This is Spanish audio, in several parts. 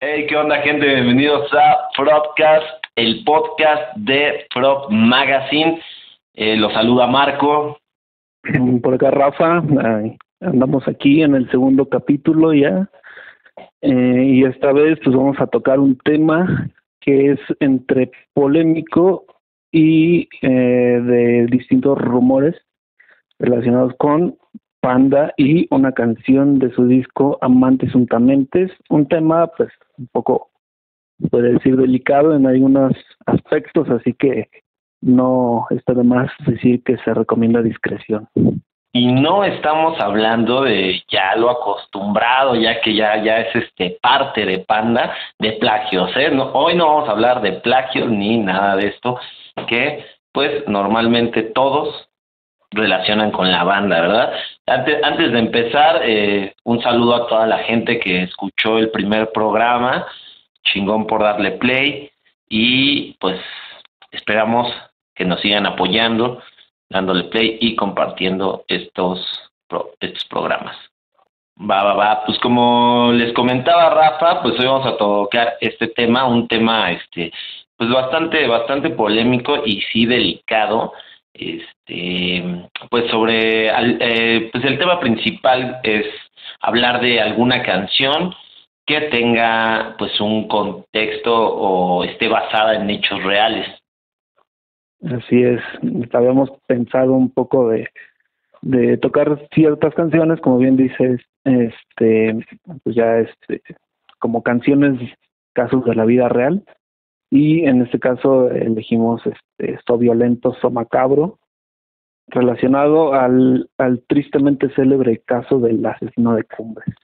Hey, ¿qué onda, gente? Bienvenidos a Frodcast, el podcast de Frod Magazine. Eh, los saluda Marco. Por acá, Rafa. andamos aquí en el segundo capítulo ya. Eh, y esta vez, pues vamos a tocar un tema que es entre polémico y eh, de distintos rumores relacionados con Panda y una canción de su disco Amantes Untamentes, un tema pues un poco, puede decir, delicado en algunos aspectos, así que no está de más decir que se recomienda discreción. Y no estamos hablando de ya lo acostumbrado, ya que ya, ya es este parte de Panda, de plagios, ¿eh? No, hoy no vamos a hablar de plagios ni nada de esto, que pues normalmente todos relacionan con la banda, ¿verdad? Antes, antes de empezar, eh, un saludo a toda la gente que escuchó el primer programa, chingón por darle play y pues esperamos que nos sigan apoyando, dándole play y compartiendo estos, estos programas. Va, va, va. Pues como les comentaba Rafa, pues hoy vamos a tocar este tema, un tema este, pues bastante, bastante polémico y sí delicado este, pues sobre, eh, pues el tema principal es hablar de alguna canción que tenga pues un contexto o esté basada en hechos reales. Así es, habíamos pensado un poco de, de tocar ciertas canciones, como bien dices, este, pues ya este, como canciones, casos de la vida real, y en este caso elegimos este So Violento, So Macabro, relacionado al, al tristemente célebre caso del asesino de Cumbres.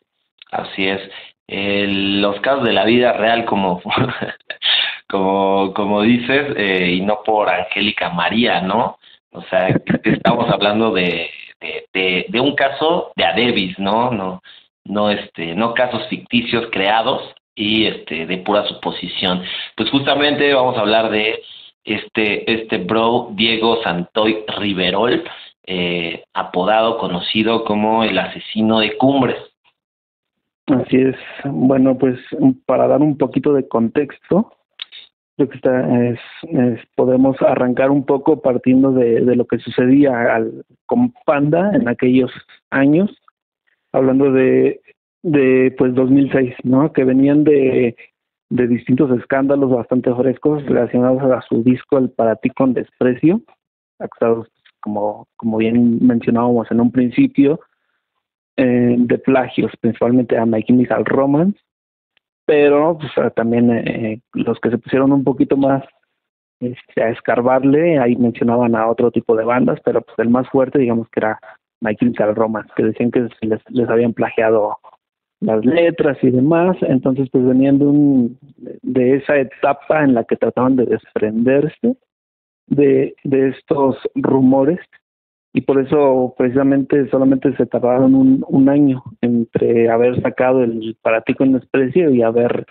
Así es. los casos de la vida real, como, como, como dices, eh, y no por Angélica María, ¿no? O sea, estamos hablando de, de, de, un caso de Adebis, ¿no? No, no, este, no casos ficticios creados y este, de pura suposición. Pues justamente vamos a hablar de este, este bro Diego Santoy Riverol, eh, apodado, conocido como el asesino de cumbres. Así es. Bueno, pues para dar un poquito de contexto, lo que está es, podemos arrancar un poco partiendo de, de lo que sucedía al, con Panda en aquellos años, hablando de, de pues 2006, ¿no? Que venían de de distintos escándalos bastante frescos relacionados a su disco El para ti con desprecio, acusados, como, como bien mencionábamos en un principio, eh, de plagios, principalmente a My Chemical Romance, pero pues, también eh, los que se pusieron un poquito más este, a escarbarle, ahí mencionaban a otro tipo de bandas, pero pues el más fuerte digamos que era My Chemical Romance, que decían que les, les habían plagiado las letras y demás, entonces pues venían de, un, de esa etapa en la que trataban de desprenderse de, estos rumores y por eso precisamente solamente se tardaron un, un año entre haber sacado el para ti con desprecio y haber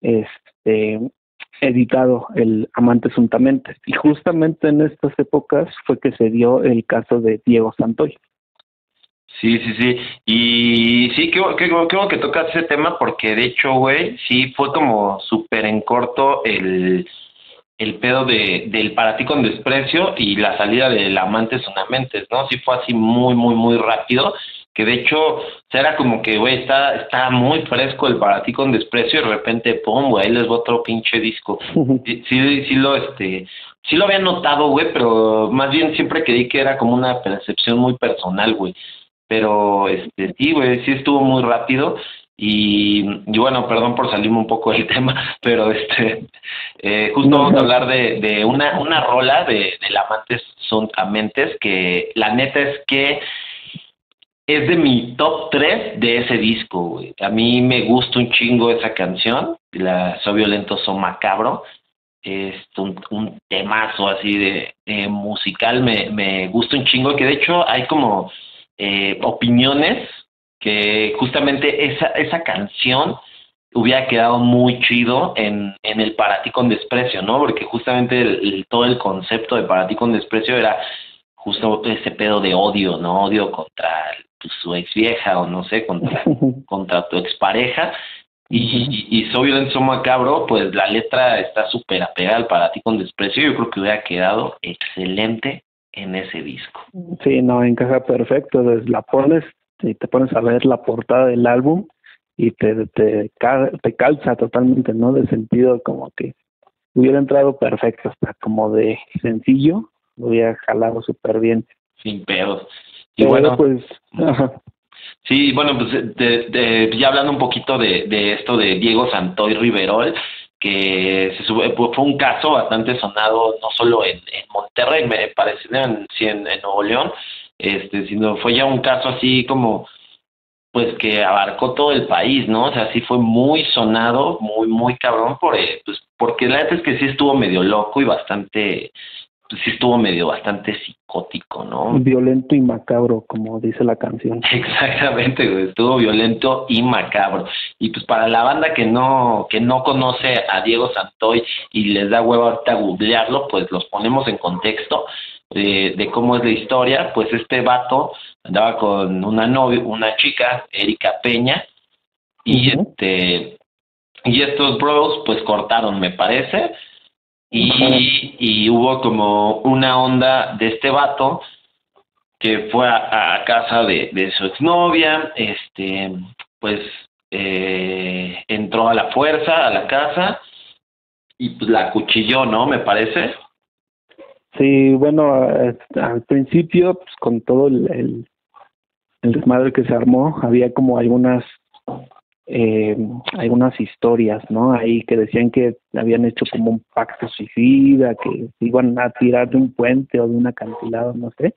este editado el Amantes Juntamente. Y justamente en estas épocas fue que se dio el caso de Diego Santoy. Sí, sí, sí. Y sí, qué, qué, qué que tocas ese tema porque de hecho, güey, sí fue como súper en corto el, el pedo de, del para ti con desprecio y la salida del amante sonamentes, ¿no? Sí fue así muy, muy, muy rápido. Que de hecho, era como que, güey, está, está muy fresco el para ti con desprecio y de repente, pum, güey, les va otro pinche disco. Sí, sí, sí lo, este, sí lo había notado, güey, pero más bien siempre creí que era como una percepción muy personal, güey pero este sí, güey, sí estuvo muy rápido y, bueno, perdón por salirme un poco del tema, pero este eh, justo vamos a hablar de, de una, una rola de, de Amantes son Amentes que la neta es que es de mi top 3 de ese disco, güey. A mí me gusta un chingo esa canción, la Soy Violento, Son Macabro. Es un, un temazo así de, de musical, me, me gusta un chingo, que de hecho hay como eh, opiniones que justamente esa, esa canción hubiera quedado muy chido en, en el Para ti con desprecio, ¿no? Porque justamente el, todo el concepto de Para ti con desprecio era justo ese pedo de odio, ¿no? Odio contra pues, su ex vieja o no sé, contra, contra tu expareja. y, y, y So Violento Macabro, pues la letra está súper apegada para ti con desprecio. Yo creo que hubiera quedado excelente en ese disco. Sí, no, encaja perfecto. La pones y te pones a ver la portada del álbum y te, te, te calza totalmente, ¿no? De sentido como que hubiera entrado perfecto, hasta como de sencillo, lo hubiera jalado súper bien. Sin pedos. Y bueno, pues... Sí, bueno, pues de, de, ya hablando un poquito de, de esto de Diego Santoy Riverol, que se sube, fue un caso bastante sonado no solo en, Monterrey, me parece, en Nuevo León, este, sino fue ya un caso así como pues que abarcó todo el país, ¿no? O sea, sí fue muy sonado, muy, muy cabrón, por, eh, pues, porque la verdad es que sí estuvo medio loco y bastante, pues sí estuvo medio bastante psicótico, ¿no? Violento y macabro, como dice la canción. Exactamente, estuvo violento y macabro. Y pues para la banda que no, que no conoce a Diego Santoy y les da huevo ahorita googlearlo, pues los ponemos en contexto de, de cómo es la historia, pues este vato andaba con una novia, una chica, Erika Peña, y este y estos bros pues cortaron me parece y, y hubo como una onda de este vato que fue a, casa de, su exnovia, este pues eh, entró a la fuerza a la casa y pues la cuchilló, ¿no? Me parece. Sí, bueno, al principio, pues con todo el, el, el desmadre que se armó, había como algunas eh, algunas historias, ¿no? Ahí que decían que habían hecho como un pacto suicida, que iban a tirar de un puente o de un acantilado, no sé,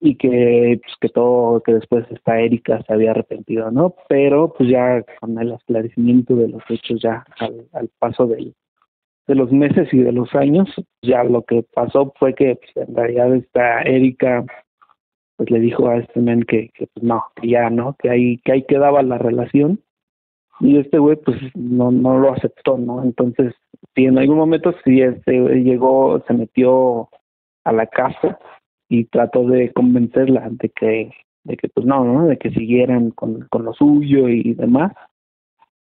y que pues que todo, que después esta Erika se había arrepentido, ¿no? Pero pues ya con el esclarecimiento de los hechos ya al, al paso del, de los meses y de los años, ya lo que pasó fue que pues, en realidad esta Erika pues le dijo a este men que, que pues no, que ya no, que ahí, que ahí quedaba la relación y este güey pues no, no lo aceptó, ¿no? Entonces, si en algún momento sí este llegó, se metió a la casa y trató de convencerla de que, de que pues no, ¿no? De que siguieran con, con lo suyo y demás,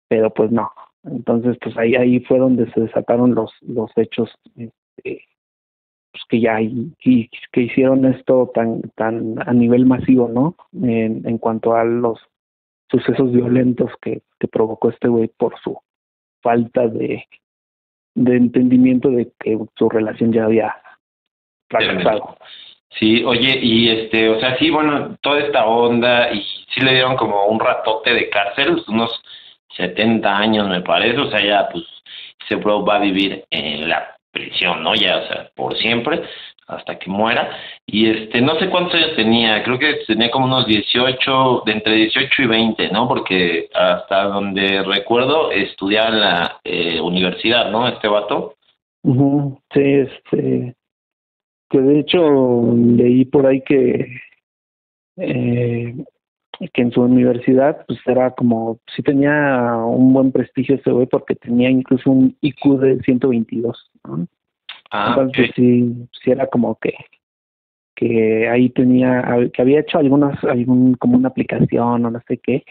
pero pues no, entonces, pues ahí ahí fue donde se desataron los los hechos este, pues que ya y, que hicieron esto tan tan a nivel masivo, ¿no? En, en cuanto a los sucesos violentos que, que provocó este güey por su falta de entendimiento de que su relación ya había fracasado. Sí, oye, y este, o sea, sí, bueno, toda esta onda y sí le dieron como un ratote de cárcel, unos 70 años me parece, o sea, ya pues ese bro va a vivir en la prisión, ¿no? Ya, o sea, por siempre, hasta que muera. Y este, no sé cuántos años tenía, creo que tenía como unos 18, de entre 18 y 20, ¿no? Porque hasta donde recuerdo estudiaba en la eh, universidad, ¿no? Este vato. Uh Sí, este, que de hecho leí por ahí que eh, que en su universidad pues era como, sí tenía un buen prestigio ese güey porque tenía incluso un IQ de 122, ¿no? Ah, Entonces sí, sí era como que que ahí tenía, que había hecho algunas, algún, como una aplicación o no sé qué,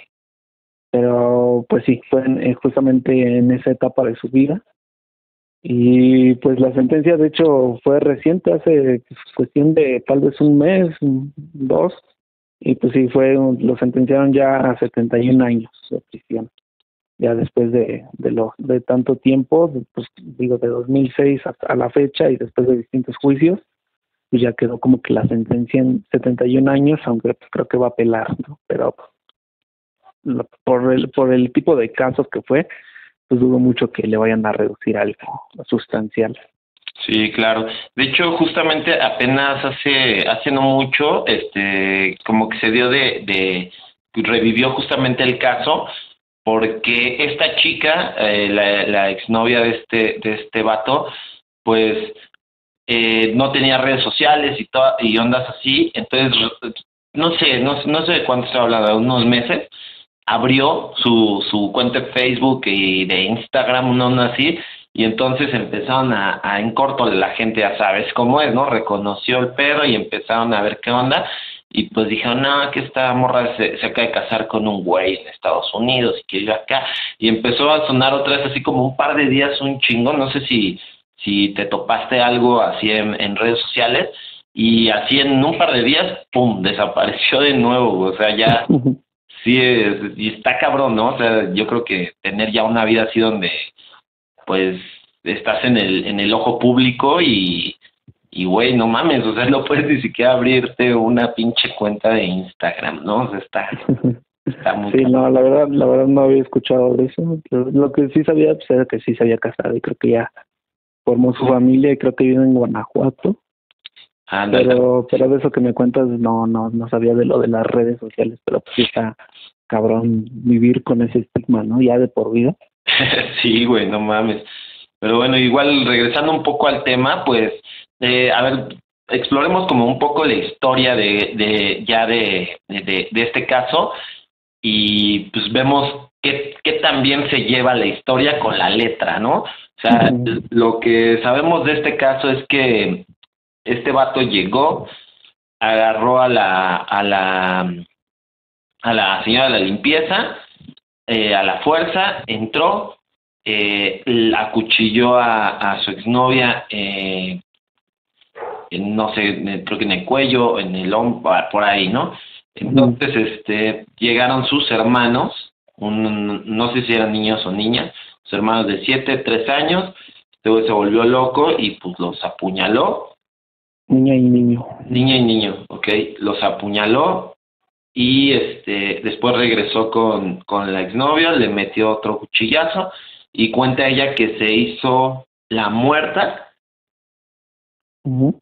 pero pues sí, fue en, justamente en esa etapa de su vida. Y pues la sentencia de hecho fue reciente, hace cuestión de tal vez un mes, dos, y pues sí fue lo sentenciaron ya a 71 años de prisión ya después de de lo de tanto tiempo pues digo de 2006 hasta la fecha y después de distintos juicios pues ya quedó como que la sentencia en 71 años aunque pues creo que va a apelar no pero por el por el tipo de casos que fue pues dudo mucho que le vayan a reducir algo sustancial Sí, claro. De hecho, justamente apenas hace hace no mucho, este, como que se dio de, de revivió justamente el caso porque esta chica, eh, la, exnovia de este de este vato, pues eh, no tenía redes sociales y ondas así, entonces no sé, no, no sé de cuánto se habla, de unos meses, abrió su su cuenta de Facebook y de Instagram, una onda así, y entonces empezaron a, a, en corto la gente ya sabes cómo es, ¿no? Reconoció el pedo y empezaron a ver qué onda y pues dijeron, no, que esta morra se, se acaba de casar con un güey en Estados Unidos y que vive acá. Y empezó a sonar otra vez así como un par de días un chingo, no sé si, si te topaste algo así en, en redes sociales, y así en un par de días, ¡pum!, desapareció de nuevo, o sea, ya, sí, es, y está cabrón, ¿no? O sea, yo creo que tener ya una vida así donde, pues, estás en el, en el ojo público y, y güey, no mames, o sea, no puedes ni siquiera abrirte una pinche cuenta de Instagram, ¿no? O sea, está, está muy Sí, no, la verdad, la verdad no había escuchado de eso. Lo, que sí sabía pues, era que sí se había casado y creo que ya formó su familia y creo que vive en Guanajuato. Ándale. Pero, pero de eso que me cuentas no, no, no sabía de lo de las redes sociales, pero pues sí está cabrón vivir con ese estigma, ¿no? Ya de por vida. sí, güey, no mames. Pero bueno, igual regresando un poco al tema, pues, eh, a ver, exploremos como un poco la historia de, de ya de, de, de este caso y pues vemos qué, qué tan bien se lleva la historia con la letra, ¿no? O sea, lo que sabemos de este caso es que este vato llegó, agarró a la, a la, a la señora de la limpieza, eh, a la fuerza, entró, eh, la acuchilló a, a su exnovia, eh, no sé, creo que en el cuello, en el hombro, por ahí, ¿no? Entonces, este, llegaron sus hermanos, un, no sé si eran niños o niñas, sus hermanos de 7, 3 años, este güey se volvió loco y pues los apuñaló, Niña y niño. niña y niño, ¿ok? Los apuñaló y este después regresó con, con la exnovia, le metió otro cuchillazo y cuenta ella que se hizo la muerta Ujú.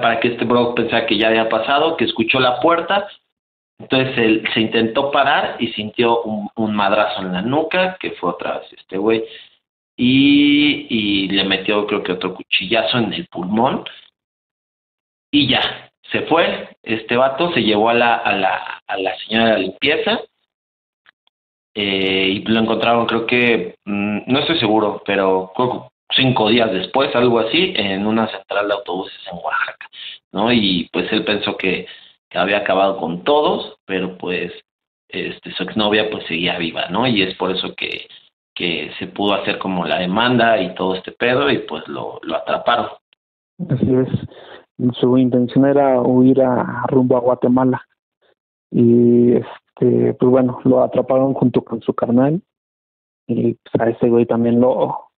Para, que este bro pensara que ya había pasado, que escuchó la puerta, entonces él se intentó parar y sintió un, madrazo en la nuca, que fue otra vez este güey, y, y le metió creo que otro cuchillazo en el pulmón, y ya, se fue, este vato se llevó a la, a la, a la señora de la limpieza, eh, y lo encontraron creo que, mm, no estoy seguro, pero creo cinco días después, algo así, en una central de autobuses en Oaxaca, ¿no? Y pues él pensó que, que había acabado con todos, pero pues este su exnovia pues seguía viva, ¿no? Y es por eso que, que se pudo hacer como la demanda y todo este pedo y pues lo, lo atraparon. Así es. Su intención era huir a rumbo a Guatemala. Y este, pues bueno, lo atraparon junto con su carnal. Y pues, a ese güey también lo,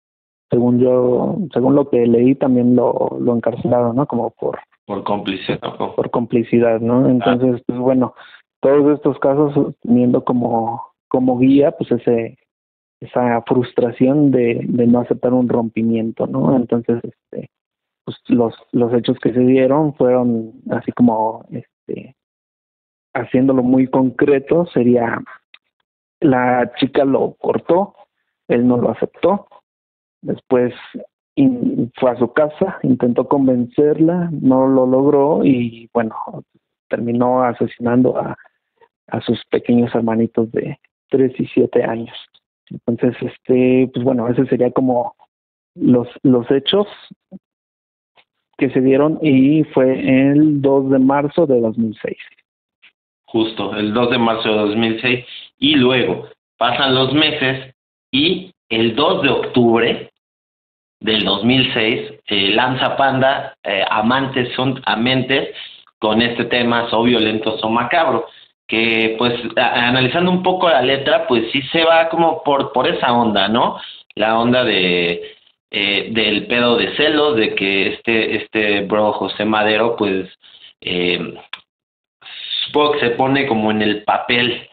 según yo, según lo que leí, también lo, lo encarcelaron, ¿no? Como por, Por cómplice, ¿no? por complicidad, ¿no? Entonces, pues bueno, todos estos casos teniendo como, como guía, pues ese, esa frustración de, de no aceptar un rompimiento, ¿no? Entonces, este, pues los, los hechos que se dieron fueron así como, este, haciéndolo muy concreto, sería la chica lo cortó, él no lo aceptó, después fue a su casa, intentó convencerla, no lo logró y bueno, terminó asesinando a, a sus pequeños hermanitos de 3 y 7 años. Entonces, este, pues bueno, ese sería como los, los hechos que se dieron y fue el 2 de marzo de 2006. Justo, el 2 de marzo de 2006. Y luego pasan los meses y el 2 de octubre del 2006 eh, lanza Panda eh, Amantes son Amentes con este tema So Violento, So Macabro que pues analizando un poco la letra pues sí se va como por por esa onda no la onda de eh, del pedo de celos de que este este bro José Madero pues eh, supongo que se pone como en el papel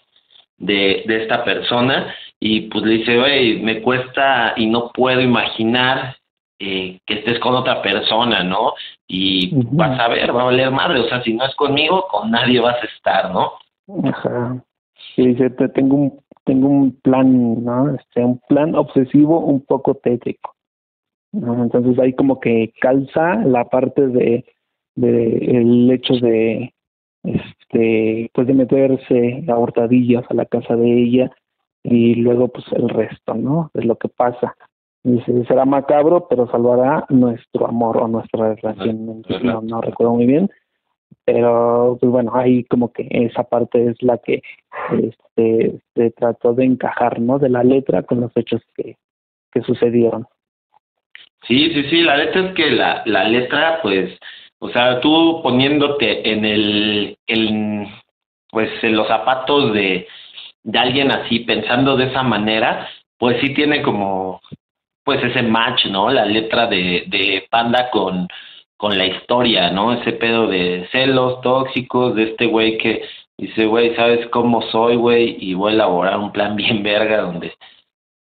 de, de esta persona y pues le dice, oye, me cuesta y no puedo imaginar eh, que estés con otra persona, ¿no? Y vas a ver, va a valer madre, o sea, si no es conmigo, con nadie vas a estar, ¿no? Ajá. Y dice, te, tengo un tengo un plan, ¿no? Este, un plan obsesivo un poco tétrico. ¿no? Entonces ahí como que calza la parte de, de el hecho de este pues de meterse a hurtadillas a la casa de ella y luego pues el resto, ¿no? De lo que pasa. Dice, será macabro, pero salvará nuestro amor o nuestra relación. No, no recuerdo muy bien. pero pues bueno, ahí como que esa parte es la que este, se trató de encajar, ¿no? De la letra con los hechos que, que sucedieron. Sí, sí, sí, la letra es que la, la letra, pues, o sea, tú poniéndote en el, en, pues, en los zapatos de, de alguien así, pensando de esa manera, pues sí tiene como, pues ese match, ¿no? La letra de, Panda con, con la historia, ¿no? Ese pedo de celos tóxicos de este güey que dice, güey, ¿sabes cómo soy, güey? Y voy a elaborar un plan bien verga donde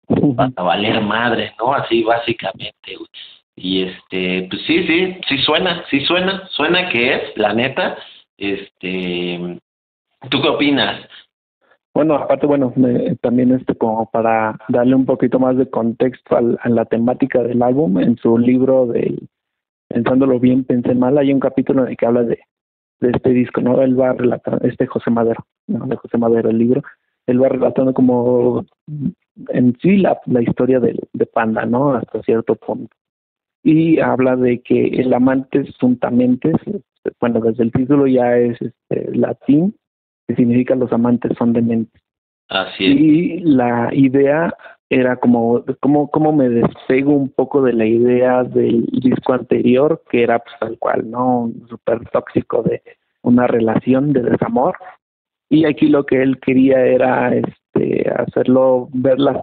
va a valer madre, ¿no? Así básicamente, güey. Y este, pues sí, sí, sí suena, sí suena, suena que es, la neta. Este, ¿tú qué opinas? Bueno, aparte, bueno, también este como para darle un poquito más de contexto al, a la temática del álbum, en su libro de pensándolo bien, pensé mal, hay un capítulo en el que habla de, de este disco, ¿no? Él va relatando, este José Madero, ¿no? De José Madero, el libro, él va relatando como en sí la, la historia de, de Panda, ¿no? Hasta cierto punto. Y habla de que el amante juntamente, bueno, desde el título ya es este, latín, que significa los amantes son dementes. Así es. Y la idea era como cómo cómo me despego un poco de la idea del disco anterior que era pues tal cual no súper tóxico de una relación de desamor y aquí lo que él quería era este hacerlo ver las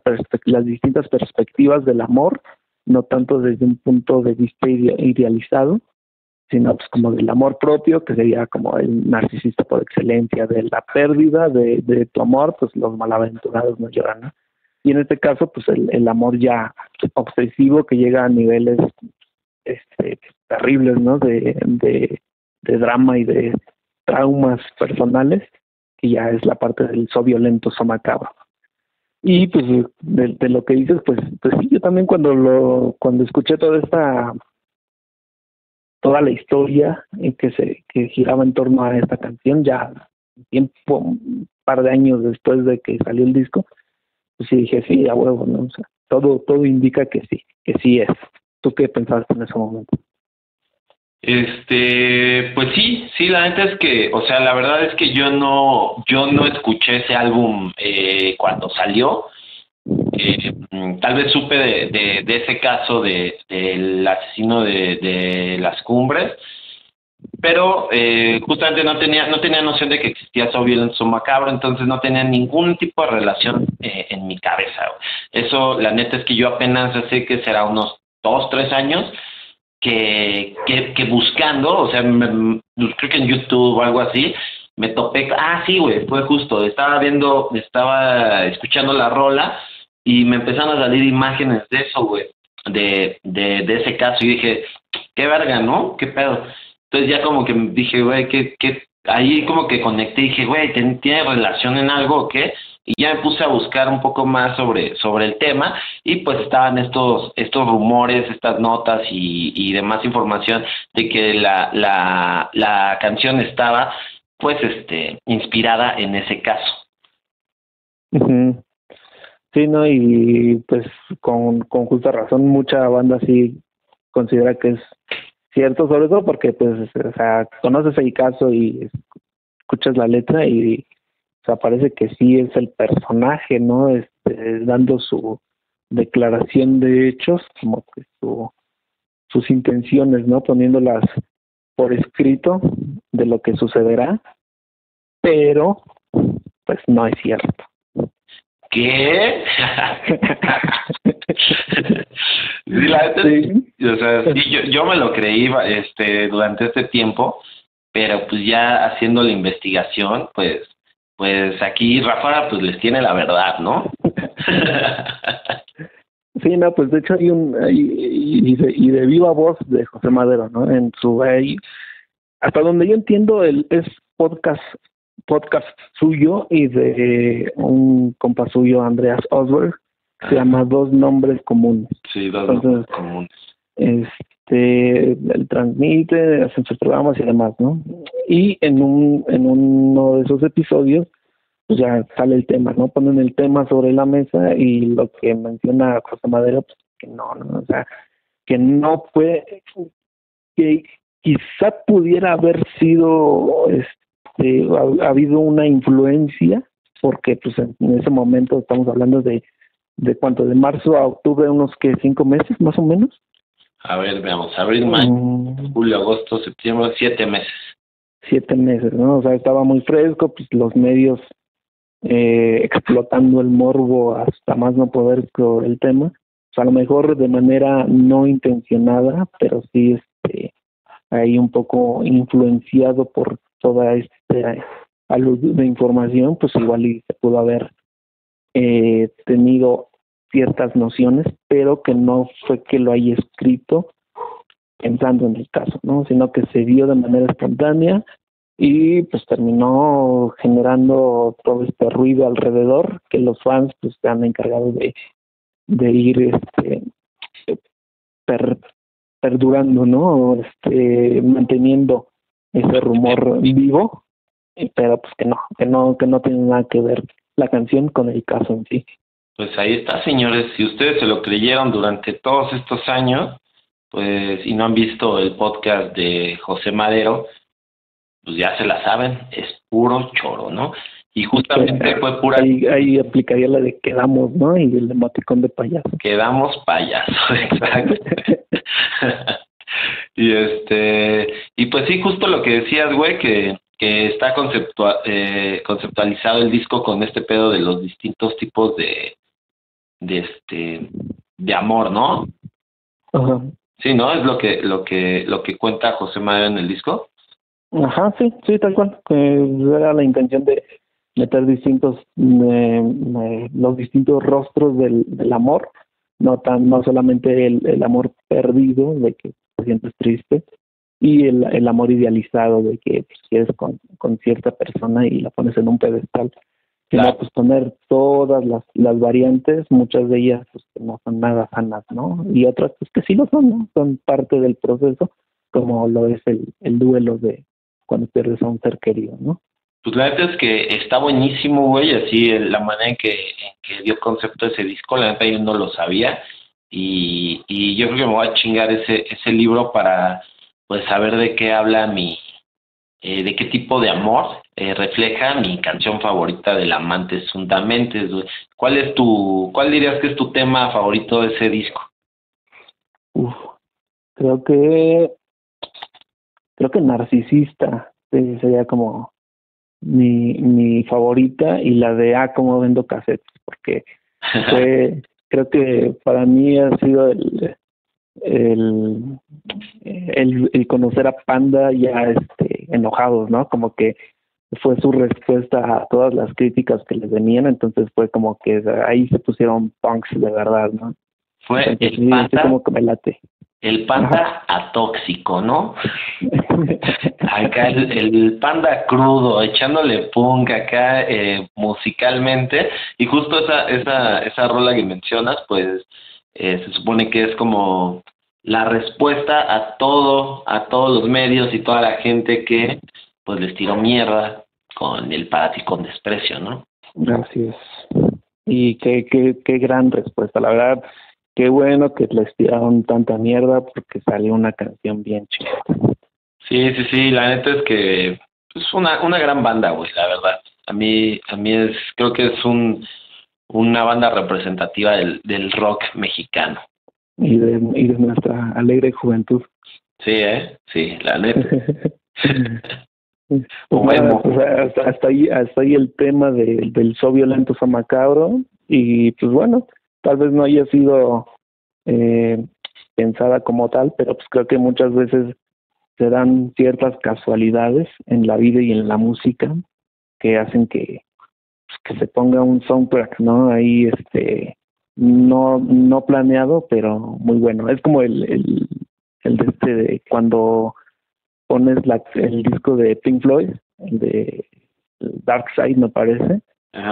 las distintas perspectivas del amor no tanto desde un punto de vista idealizado sino pues como del amor propio que sería como el narcisista por excelencia de la pérdida de, de tu amor pues los malaventurados no lloran ¿no? y en este caso pues el, el amor ya obsesivo que llega a niveles este terribles no de, de, drama y de traumas personales que ya es la parte del so violento so macabro y pues de, de, lo que dices pues pues sí yo también cuando lo cuando escuché toda esta toda la historia en que se que giraba en torno a esta canción ya tiempo un par de años después de que salió el disco pues sí dije, sí, a huevo, ¿no? O todo, todo indica que sí, que sí es. ¿Tú qué pensaste en ese momento? Este, pues sí, sí, la neta es que, o sea, la verdad es que yo no, yo no escuché ese álbum eh, cuando salió. Eh, tal vez supe de, de, de ese caso de del asesino de, de las cumbres, pero eh, justamente no tenía no tenía noción de que existía en su Macabro, entonces no tenía ningún tipo de relación eh, en mi cabeza. Eso, la neta es que yo apenas sé que será unos dos, tres años que, que, que buscando, o sea, me, creo que en YouTube o algo así, me topé, ah, sí, güey, fue justo, estaba viendo, estaba escuchando la rola y me empezaron a salir imágenes de eso, güey, de, de, de ese caso y dije, qué verga, ¿no? ¿Qué pedo? Entonces ya como que dije, güey, que, que ahí como que conecté y dije, güey, ¿tiene relación en algo o qué? Y ya me puse a buscar un poco más sobre, sobre el tema y pues estaban estos, estos rumores, estas notas y, y demás información de que la, la, la canción estaba pues este inspirada en ese caso. Sí, no, y pues con, con justa razón mucha banda sí considera que es cierto, sobre todo porque pues, o sea, conoces el caso y escuchas la letra y o parece que sí es el personaje, ¿no? Este, dando su declaración de hechos, como que su, sus intenciones, ¿no? Poniéndolas por escrito de lo que sucederá, pero pues no es cierto. ¿Qué? la sí. O sea, sí, yo, yo me lo creí este, durante este tiempo, pero pues ya haciendo la investigación, pues pues aquí Rafa pues les tiene la verdad, ¿no? sí, no, pues de hecho hay un y, de, y de viva voz de José Madero, ¿no? En su ahí, hasta donde yo entiendo el es podcast podcast suyo y de un compa suyo Andreas Osberg se llama Dos Nombres Comunes. Sí, Dos Nombres Comunes. Este, él transmite, hacen sus programas y demás, ¿no? Y en, un, en uno de esos episodios, pues ya sale el tema, ¿no? Ponen el tema sobre la mesa y lo que menciona José Madero, pues que no, ¿no? O sea, que no puede, que quizá pudiera haber sido, este, ha, habido una influencia, porque pues en, ese momento estamos hablando de, de cuánto, de marzo a octubre, unos que cinco meses más o menos. A ver, veamos, abril, mayo, mm. julio, agosto, septiembre, siete meses. Siete meses, ¿no? O sea, estaba muy fresco, pues los medios eh, explotando el morbo hasta más no poder con el tema. O sea, a lo mejor de manera no intencionada, pero sí este, ahí un poco influenciado por toda esta luz de información, pues igual y se pudo haber eh, tenido ciertas nociones, pero que no fue que lo haya escrito pensando en el caso, ¿no? Sino que se dio de manera espontánea y pues terminó generando todo este ruido alrededor que los fans pues se han encargado de, de ir este perdurando, ¿no? Este manteniendo ese rumor vivo, pero pues que no, que no, que no tiene nada que ver la canción con el caso en sí. Pues ahí está, señores. Si ustedes se lo creyeron durante todos estos años, pues y no han visto el podcast de José Madero, pues ya se la saben, es puro choro, ¿no? Y justamente fue pura... Ahí, ahí, aplicaría la de quedamos, ¿no? Y el emoticón de payaso. Quedamos payaso, exacto. y este, y pues sí, justo lo que decías, güey, que, que está conceptua, eh, conceptualizado el disco con este pedo de los distintos tipos de, de este, de amor, ¿no? Ajá. Sí, ¿no? Es lo que, lo que, lo que cuenta José María en el disco. Ajá, sí, sí, tal cual. Que era la intención de meter distintos, eh, los distintos rostros del, del amor, no tan, no solamente el, el amor perdido, de que te sientes triste, y el, el amor idealizado, de que pues, quieres con, con cierta persona y la pones en un pedestal. Claro. pues poner todas las, las variantes, muchas de ellas pues, no son nada sanas, ¿no? Y otras pues que sí lo son, ¿no? Son parte del proceso, como lo es el, el duelo de, cuando pierdes a un ser querido, ¿no? Pues la neta es que está buenísimo, güey, así la manera en que, que dio concepto ese disco, la neta yo no lo sabía y, y yo creo que me voy a chingar ese, ese libro para pues saber de qué habla mi, eh, de qué tipo de amor eh, refleja mi canción favorita del amante Fundamentes, güey. ¿Cuál es tu, cuál dirías que es tu tema favorito de ese disco? Uf, creo que creo que narcisista sería como mi, mi favorita y la de Ah, como vendo cassettes, porque fue, creo que para mí ha sido el, el, el, el conocer a Panda ya este, enojados, ¿no? Como que fue su respuesta a todas las críticas que les venían, entonces fue como que ahí se pusieron punks de verdad, ¿no? Fue el panda, como que me late. El panda atóxico, ¿no? acá el, el, panda crudo, echándole punk acá eh, musicalmente, y justo esa, esa, esa rola que mencionas, pues eh, se supone que es como la respuesta a todo, a todos los medios y toda la gente que pues les tiró mierda con el para ti con desprecio, ¿no? Así es. Y qué, qué, qué gran respuesta, la verdad, qué bueno que les tiraron tanta mierda porque salió una canción bien chida. Sí, sí, sí, la neta es que es una, una gran banda, güey, la verdad. A mí, a mí es, creo que es un, una banda representativa del, del rock mexicano. Y de, y de nuestra alegre juventud. Sí, ¿eh? Sí, la neta. pues bueno, pues hasta, hasta, ahí hasta ahí el tema de, del so violento so macabro y pues bueno tal vez no haya sido eh, pensada como tal pero pues creo que muchas veces se dan ciertas casualidades en la vida y en la música que hacen que que se ponga un soundtrack, ¿no? Ahí, este, no, no planeado, pero muy bueno. Es como el, el, el de este, de cuando pones la, el disco de Pink Floyd, el de Dark Side, me parece,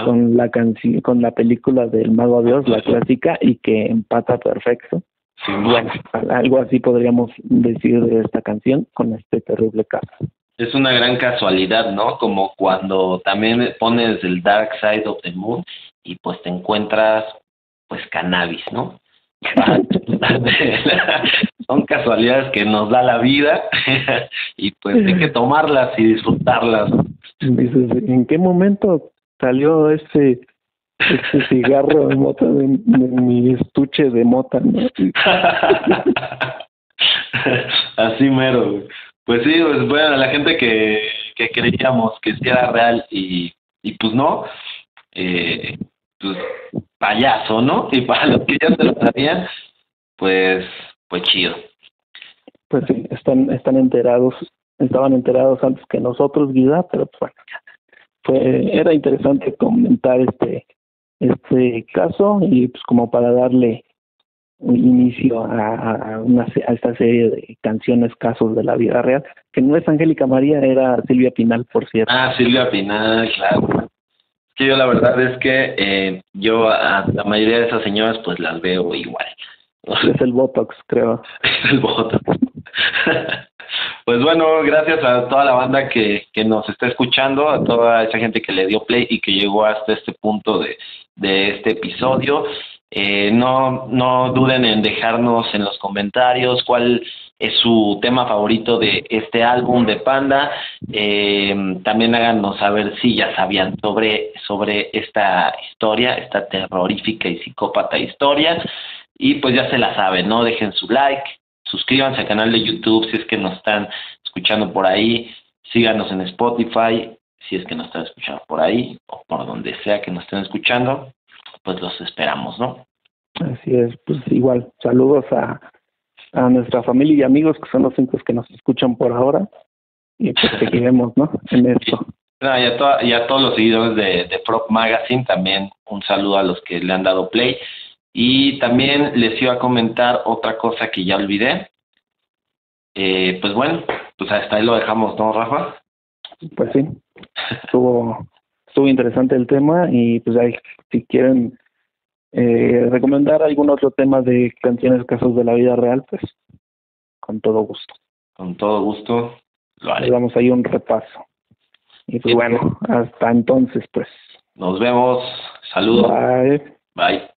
con la canción, con la película del Mago Dios, la clásica, y que empata perfecto. Sí, bueno, algo así podríamos decir de esta canción con este terrible caso es una gran casualidad, ¿no? Como cuando también pones el Dark Side of the Moon y pues te encuentras pues cannabis, ¿no? son casualidades que nos da la vida y pues hay que tomarlas y disfrutarlas. Dices, ¿en qué momento salió ese ese cigarro de mota de, mi estuche de mota? Así mero. Pues sí, pues bueno, la gente que, que creíamos que sí era real y, y pues no, eh, pues payaso, ¿no? Y para los que ya se lo sabían, pues, pues chido. Pues sí, están, están enterados, estaban enterados antes que nosotros, Guida, pero pues bueno, fue, era interesante comentar este, este caso y pues como para darle inicio a, a, una, a esta serie de canciones, casos de la vida real, que no es Angélica María, era Silvia Pinal, por cierto. Ah, Silvia Pinal, claro que yo la verdad es que eh, yo a la mayoría de esas señoras pues las veo igual. Es el Botox, creo. Es el Botox. pues bueno, gracias a toda la banda que, que nos está escuchando, a toda esa gente que le dio play y que llegó hasta este punto de, de este episodio. Eh, no, no duden en dejarnos en los comentarios cuál es su tema favorito de este álbum de Panda. Eh, también háganos saber si ya sabían sobre, sobre esta historia, esta terrorífica y psicópata historia. Y pues ya se la saben, ¿no? Dejen su like, suscríbanse al canal de YouTube si es que nos están escuchando por ahí, síganos en Spotify si es que nos están escuchando por ahí o por donde sea que nos estén escuchando, pues los esperamos, ¿no? Así es, pues igual, saludos a a nuestra familia y amigos, que son los únicos que nos escuchan por ahora, y pues seguiremos, ¿no? En esto. No, y, a y, a todos los seguidores de, de Prop Magazine, también un saludo a los que le han dado play. Y también les iba a comentar otra cosa que ya olvidé. Eh, pues bueno, pues hasta ahí lo dejamos, ¿no, Rafa? Pues sí, estuvo, estuvo interesante el tema y pues ahí, si quieren eh, recomendar algún otro tema de canciones casos de la vida real, pues con todo gusto. Con todo gusto lo haré. Damos ahí un repaso. Y pues bueno, hasta entonces pues. Nos vemos. Saludos. Bye. Bye.